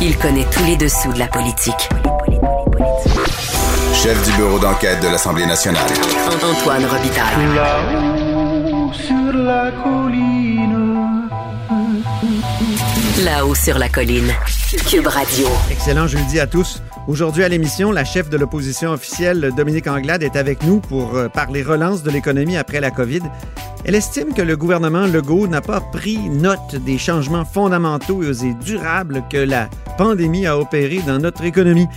Il connaît tous les dessous de la politique. Chef du bureau d'enquête de l'Assemblée nationale. Antoine Robitaille. Là-haut sur la colline. Là-haut sur la colline. Cube Radio. Excellent jeudi à tous. Aujourd'hui à l'émission, la chef de l'opposition officielle, Dominique Anglade, est avec nous pour euh, parler relance de l'économie après la COVID. Elle estime que le gouvernement Legault n'a pas pris note des changements fondamentaux et durables que la pandémie a opérés dans notre économie.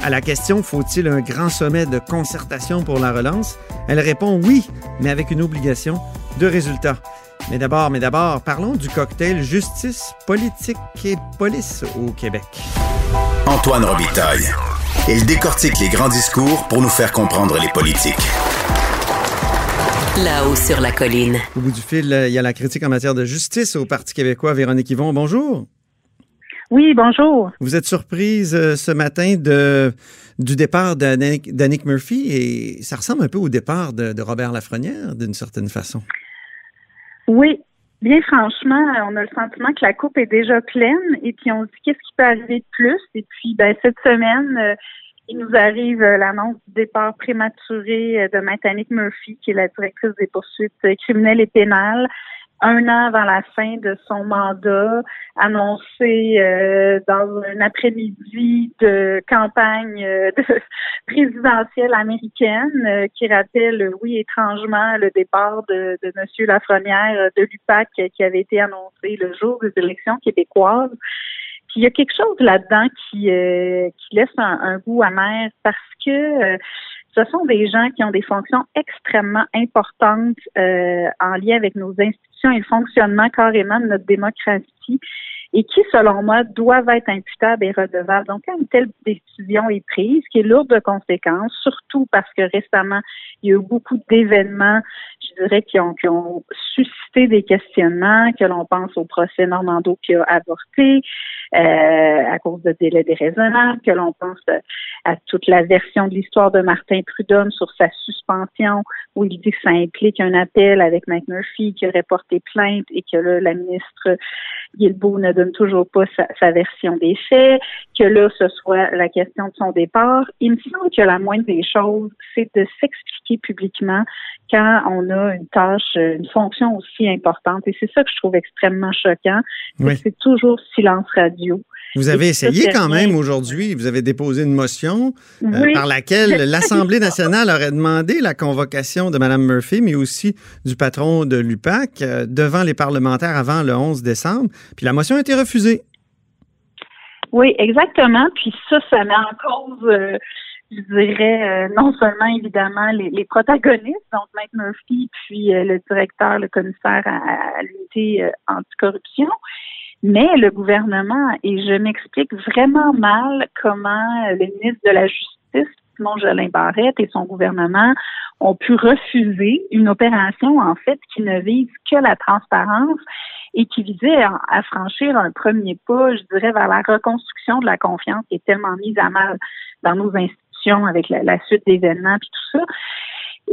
À la question faut-il un grand sommet de concertation pour la relance, elle répond oui, mais avec une obligation de résultat. Mais d'abord, mais d'abord, parlons du cocktail justice, politique et police au Québec. Antoine Robitaille. Il décortique les grands discours pour nous faire comprendre les politiques. Là-haut sur la colline. Au bout du fil, il y a la critique en matière de justice au Parti québécois. Véronique Yvon, bonjour. Oui, bonjour. Vous êtes surprise euh, ce matin de, du départ d'Annick Murphy et ça ressemble un peu au départ de, de Robert Lafrenière d'une certaine façon. Oui, Bien franchement, on a le sentiment que la coupe est déjà pleine et puis on se dit qu'est-ce qui peut arriver de plus? Et puis ben, cette semaine, euh, il nous arrive euh, l'annonce du départ prématuré euh, de Maître Murphy, qui est la directrice des poursuites criminelles et pénales un an avant la fin de son mandat, annoncé euh, dans un après-midi de campagne euh, présidentielle américaine euh, qui rappelle, oui, étrangement, le départ de, de M. Lafrenière de l'UPAC qui avait été annoncé le jour des élections québécoises. Puis il y a quelque chose là-dedans qui, qui laisse un, un, goût amer parce que ce sont des gens qui ont des fonctions extrêmement importantes euh, en lien avec nos institutions et le fonctionnement carrément de notre démocratie et qui, selon moi, doivent être imputables et redevables. Donc, quand une telle décision est prise, qui est lourde de conséquences, surtout parce que récemment, il y a eu beaucoup d'événements, je dirais, qui ont, qui ont suscité des questionnements, que l'on pense au procès Normando qui a avorté à cause de délais déraisonnables, que l'on pense à toute la version de l'histoire de Martin Prudhomme sur sa suspension, où il dit que ça implique un appel avec McMurphy qui aurait porté plainte et que là, la ministre Guilbeault ne donne toujours pas sa, version des faits, que là, ce soit la question de son départ. Il me semble que la moindre des choses, c'est de s'expliquer publiquement quand on a une tâche, une fonction aussi importante. Et c'est ça que je trouve extrêmement choquant. C'est toujours silence radio. Vous avez essayé quand même aujourd'hui, vous avez déposé une motion euh, par laquelle l'Assemblée nationale aurait demandé la convocation de Mme Murphy, mais aussi du patron de l'UPAC euh, devant les parlementaires avant le 11 décembre. Puis la motion a été refusée. Oui, exactement. Puis ça, ça met en cause, euh, je dirais, non seulement évidemment les, protagonistes, donc Mike Murphy, puis le directeur, le commissaire à, à l'unité anticorruption, mais le gouvernement, et je m'explique vraiment mal comment le ministre de la Justice, Simon Jolin Barrette et son gouvernement ont pu refuser une opération, en fait, qui ne vise que la transparence et qui visait à, franchir un premier pas, je dirais, vers la reconstruction de la confiance qui est tellement mise à mal dans nos institutions avec la, la suite d'événements et tout ça.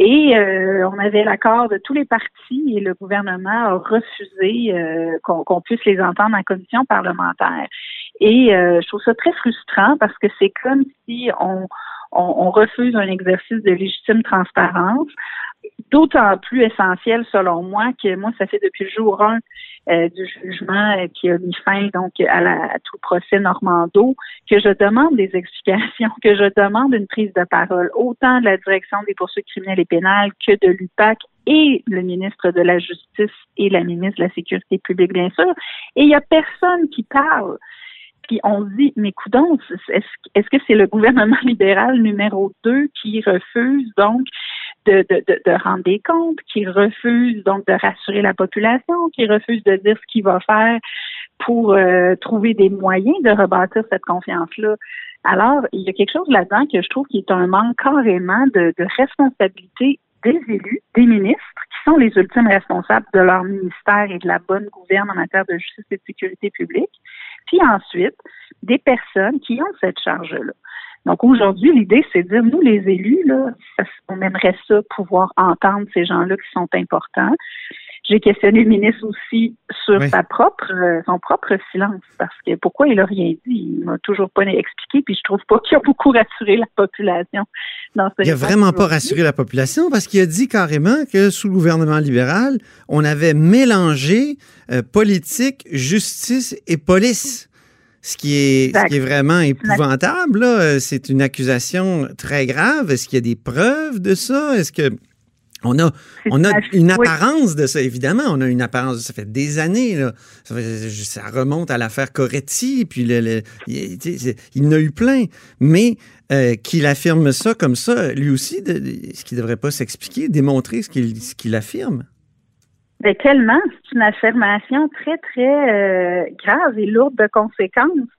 Et euh, on avait l'accord de tous les partis et le gouvernement a refusé euh, qu'on puisse les entendre en commission parlementaire. Et euh, je trouve ça très frustrant parce que c'est comme si on, on, refuse un exercice de légitime transparence d'autant plus essentiel selon moi que moi ça fait depuis le jour 1 euh, du jugement euh, qui a mis fin donc à, la, tout le procès Normando que je demande des explications, que je demande une prise de parole autant de la direction des poursuites criminelles et pénales que de l'UPAC et le ministre de la Justice et la ministre de la Sécurité publique bien sûr. Et il y a personne qui parle. Puis on se dit, mais coudons, est-ce que c'est le gouvernement libéral numéro 2 qui refuse donc de, de, de, rendre des comptes, qui refuse donc de rassurer la population, qui refuse de dire ce qu'il va faire pour euh, trouver des moyens de rebâtir cette confiance-là. Alors, il y a quelque chose là-dedans que je trouve qui est un manque carrément de, de responsabilité des élus, des ministres, qui sont les ultimes responsables de leur ministère et de la bonne gouverne en matière de justice et de sécurité publique, puis ensuite des personnes qui ont cette charge-là. Donc aujourd'hui, l'idée, c'est de dire, nous, les élus, là, on aimerait ça pouvoir entendre ces gens-là qui sont importants. j'ai questionné le ministre aussi sur Oui. sa propre, euh, son propre silence, parce que pourquoi il a rien dit, il m'a toujours pas expliqué, puis je trouve pas qu'il a beaucoup rassuré la population dans ce Il a réponse vraiment pas rassuré la population parce qu'il a dit carrément que sous le gouvernement libéral, on avait mélangé euh, politique, justice et police. Ce qui est, ce Exact. qui est vraiment épouvantable, là. Euh, c'est une accusation très grave. Est-ce qu'il y a des preuves de ça? Est-ce que on a, on a une- apparence de ça, évidemment. On a une apparence. Ça fait des années, là. Ça, fait- ça remonte à l'affaire Coretti, puis le, le- il, en a eu plein. Mais euh, qu'il affirme ça comme ça, lui aussi, de, de- ce qui ne devrait pas s'expliquer, démontrer ce qu'il ce qu'il affirme. Ben, tellement, c'est une affirmation très, très euh, grave et lourde de conséquences.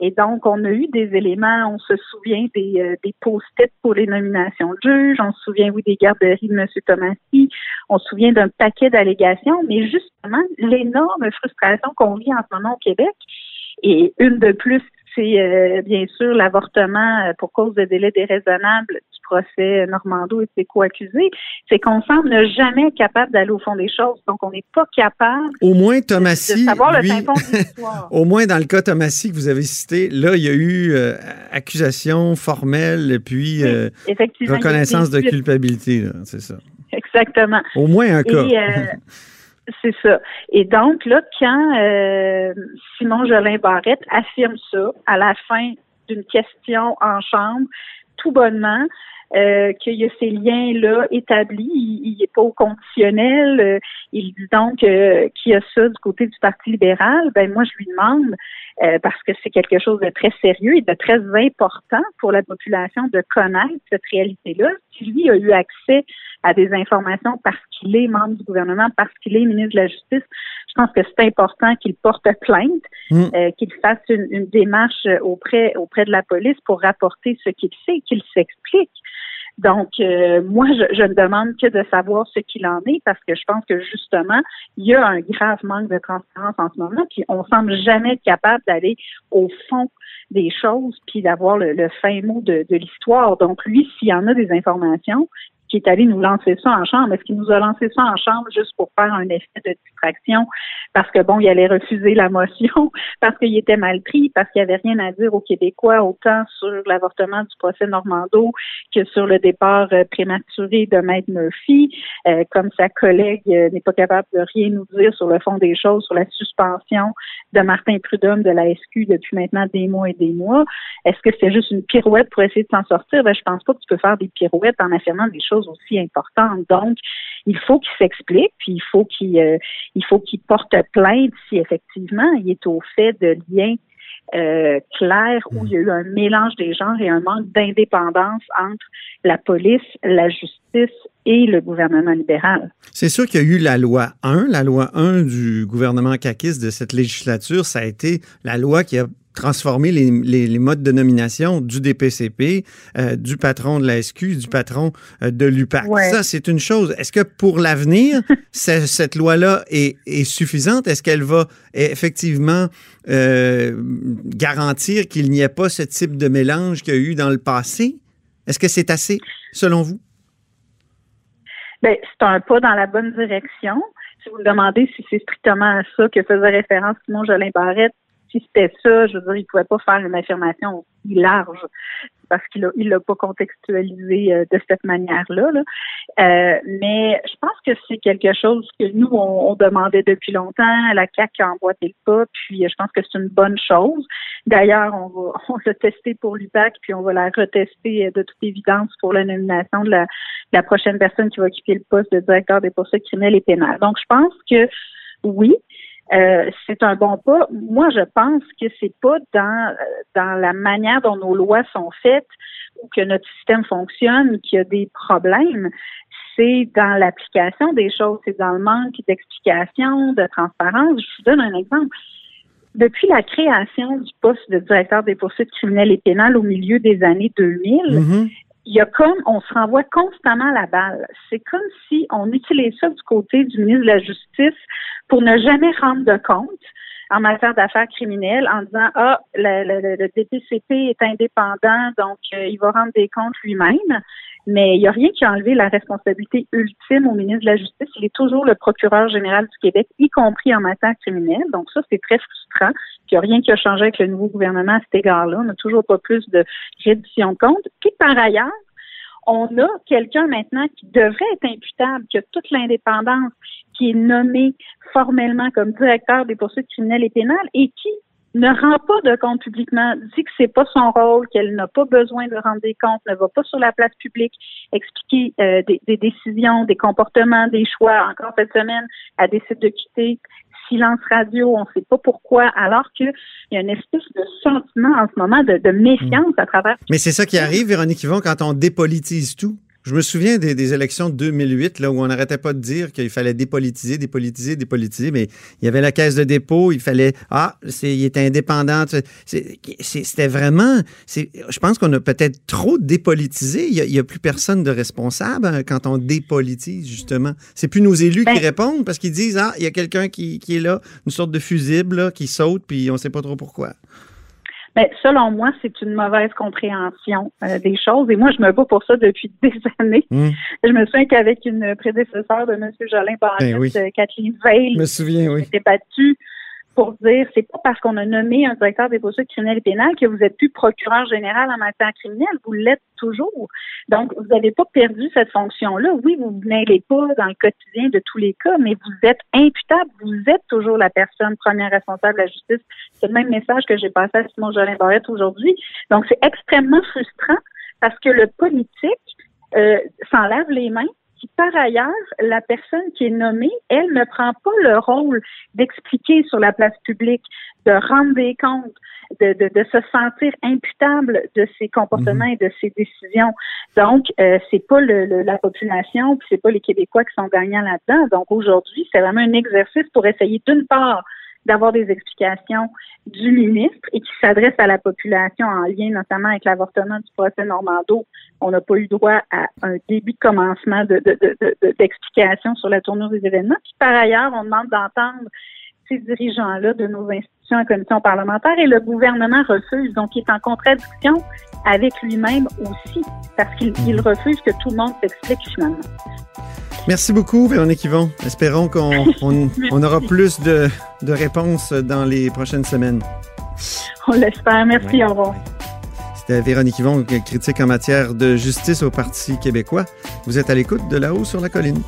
Et donc, on a eu des éléments, on se souvient des, euh, des post-it pour les nominations de juges, on se souvient, oui, des garderies de M. Thomasy, on se souvient d'un paquet d'allégations, mais justement, l'énorme frustration qu'on vit en ce moment au Québec, et une de plus, c'est euh, bien sûr l'avortement euh, pour cause de délai déraisonnable procès Normando et de ses co-accusés, c'est qu'on semble ne jamais être capable d'aller au fond des choses. Donc, on n'est pas capable Au moins, de savoir le lui, fond de l'histoire. au moins dans le cas Thomasy que vous avez cité, là, il y a eu euh, accusation formelle et puis euh, reconnaissance de culpabilité, c'est ça. Exactement. Au moins un cas. Euh, c'est ça. Et donc, là, quand euh, Simon Jolin Barrette affirme ça à la fin d'une question en chambre, tout bonnement, euh, qu'il y a ces liens-là établis, il n'est pas au conditionnel, euh, il dit donc euh, qu'il y a ça du côté du Parti libéral, ben moi je lui demande, euh, parce que c'est quelque chose de très sérieux et de très important pour la population de connaître cette réalité-là, si lui a eu accès à des informations parce qu'il est membre du gouvernement, parce qu'il est ministre de la Justice, je pense que c'est important qu'il porte plainte, Mm. euh, qu'il fasse une, une démarche auprès auprès de la police pour rapporter ce qu'il sait, qu'il s'explique. Donc, euh, moi, je, je ne demande que de savoir ce qu'il en est parce que je pense que justement, il y a un grave manque de transparence en ce moment, puis on semble jamais être capable d'aller au fond des choses, puis d'avoir le, le fin mot de, de l'histoire. Donc, lui, s'il y en a des informations, qui est allé nous lancer ça en chambre, est-ce qu'il nous a lancé ça en chambre juste pour faire un effet de distraction? Parce que bon, il allait refuser la motion, parce qu'il était mal pris, parce qu'il n'y avait rien à dire aux Québécois, autant sur l'avortement du procès Normando que sur le départ euh, prématuré de Maître Murphy, euh, comme sa collègue euh, n'est pas capable de rien nous dire sur le fond des choses, sur la suspension de Martin Prudhomme de la SQ depuis maintenant des mois et des mois. Est-ce que c'est juste une pirouette pour essayer de s'en sortir? Ben, je pense pas que tu peux faire des pirouettes en affirmant des choses aussi importantes. Donc, il faut qu'il s'explique, puis il faut qu'il euh, il faut qu'il porte plainte si effectivement il est au fait de liens euh, clairs où il y a eu un mélange des genres et un manque d'indépendance entre la police, la justice et le gouvernement libéral. C'est sûr qu'il y a eu la loi 1. La loi 1 du gouvernement caquiste de cette législature, ça a été la loi qui a transformé les, les- les modes de nomination du DPCP, euh, du patron de la SQ, du patron euh, de l'UPAC. Ouais. Ça, c'est une chose. Est-ce que pour l'avenir, ce- cette loi-là est, est suffisante? Est-ce qu'elle va effectivement euh, garantir qu'il n'y ait pas ce type de mélange qu'il y a eu dans le passé? Est-ce que c'est assez, selon vous? Ben, c'est un pas dans la bonne direction. Si vous me demandez si c'est strictement à ça que faisait référence Simon Jolin Barrette, si c'était ça, je veux dire, il pouvait pas faire une affirmation aussi large parce qu'il il l'a pas contextualisé euh, de cette manière-là. là. Euh, mais je pense que c'est quelque chose que nous, on, on demandait depuis longtemps. La CAQ a emboîté le pas, puis euh, je pense que c'est une bonne chose. D'ailleurs, on va on l'a testé pour l'UPAC, puis on va la retester euh, de toute évidence pour la nomination de la, la prochaine personne qui va occuper le poste de directeur des poursuites criminelles et pénales. Donc, je pense que oui, euh, c'est un bon pas. Moi, je pense que c'est pas dans dans la manière dont nos lois sont faites ou que notre système fonctionne qu'il y a des problèmes. C'est dans l'application des choses, c'est dans le manque d'explication, de transparence. Je vous donne un exemple. Depuis la création du poste de directeur des poursuites criminelles et pénales au milieu des années 2000, Mhm. Il y a comme on se renvoie constamment la balle. C'est comme si on utilisait ça du côté du ministre de la Justice pour ne jamais rendre de compte en matière d'affaires criminelles en disant ah le, le- le- DPCP est indépendant donc euh, il va rendre des comptes lui-même Mais il n'y a rien qui a enlevé la responsabilité ultime au ministre de la Justice. Il est toujours le procureur général du Québec, y compris en matière criminelle. Donc ça, c'est très frustrant. il n'y a rien qui a changé avec le nouveau gouvernement à cet égard-là. On n'a toujours pas plus de réduction de compte. Puis par ailleurs, on a quelqu'un maintenant qui devrait être imputable, qui a toute l'indépendance, qui est nommé formellement comme directeur des poursuites criminelles et pénales et qui ne rend pas de compte publiquement, dit que c'est pas son rôle, qu'elle n'a pas besoin de rendre des comptes, ne va pas sur la place publique expliquer euh, des, des, décisions, des comportements, des choix. Encore cette semaine, elle décide de quitter silence radio, on ne sait pas pourquoi, alors qu'il y a une espèce de sentiment en ce moment de, de méfiance à travers. Mais c'est ça qui arrive, Véronique Yvon, quand on dépolitise tout. Je me souviens des, élections de 2008, là, où on n'arrêtait pas de dire qu'il fallait dépolitiser, dépolitiser, dépolitiser, mais il y avait la caisse de dépôt, il fallait, ah, c'est, il était indépendant. C'était vraiment, je pense qu'on a peut-être trop dépolitisé. Il n'y a, plus personne de responsable hein, quand on dépolitise, justement. C'est plus nos élus qui ben répondent parce qu'ils disent, ah, il y a quelqu'un qui, est là, une sorte de fusible, qui saute, puis on ne sait pas trop pourquoi. Mais ben, selon moi, c'est une mauvaise compréhension euh, des choses. Et moi, je me bats pour ça depuis des années. Hmm. Je me souviens qu'avec une prédécesseur de M. Jolin Barrette, ben euh, Kathleen Veil, je me souviens, oui. s'était battue pour dire c'est pas parce qu'on a nommé un directeur des poursuites criminelles et pénales que vous êtes plus procureur général en matière criminelle, vous l'êtes toujours. Donc, vous n'avez pas perdu cette fonction-là. Oui, vous n'allez pas dans le quotidien de tous les cas, mais vous êtes imputable, vous êtes toujours la personne première responsable de la justice. C'est le même message que j'ai passé à Simon Jolin Barrette aujourd'hui. Donc, c'est extrêmement frustrant parce que le politique euh, s'enlève les mains par ailleurs, la personne qui est nommée, elle ne prend pas le rôle d'expliquer sur la place publique, de rendre des comptes, de, se sentir imputable de ses comportements et de ses décisions. Donc, euh, c'est pas le, la population, puis c'est pas les Québécois qui sont gagnants là-dedans. Donc, aujourd'hui, c'est vraiment un exercice pour essayer d'une part d'avoir des explications du ministre et qui s'adresse à la population en lien notamment avec l'avortement du procès Normando. On n'a pas eu droit à un début de commencement d'explication de, sur la tournure des événements. Puis par ailleurs, on demande d'entendre ces dirigeants-là de nos institutions et commissions parlementaires et le gouvernement refuse. Donc, il est en contradiction avec lui-même aussi parce qu'il refuse que tout le monde s'explique finalement. Merci beaucoup, Véronique Yvon. Espérons qu'on aura plus de, réponses dans les prochaines semaines. On l'espère. Merci, au revoir. C'était Véronique Yvon, critique en matière de justice au Parti québécois. Vous êtes à l'écoute de là-haut sur la colline.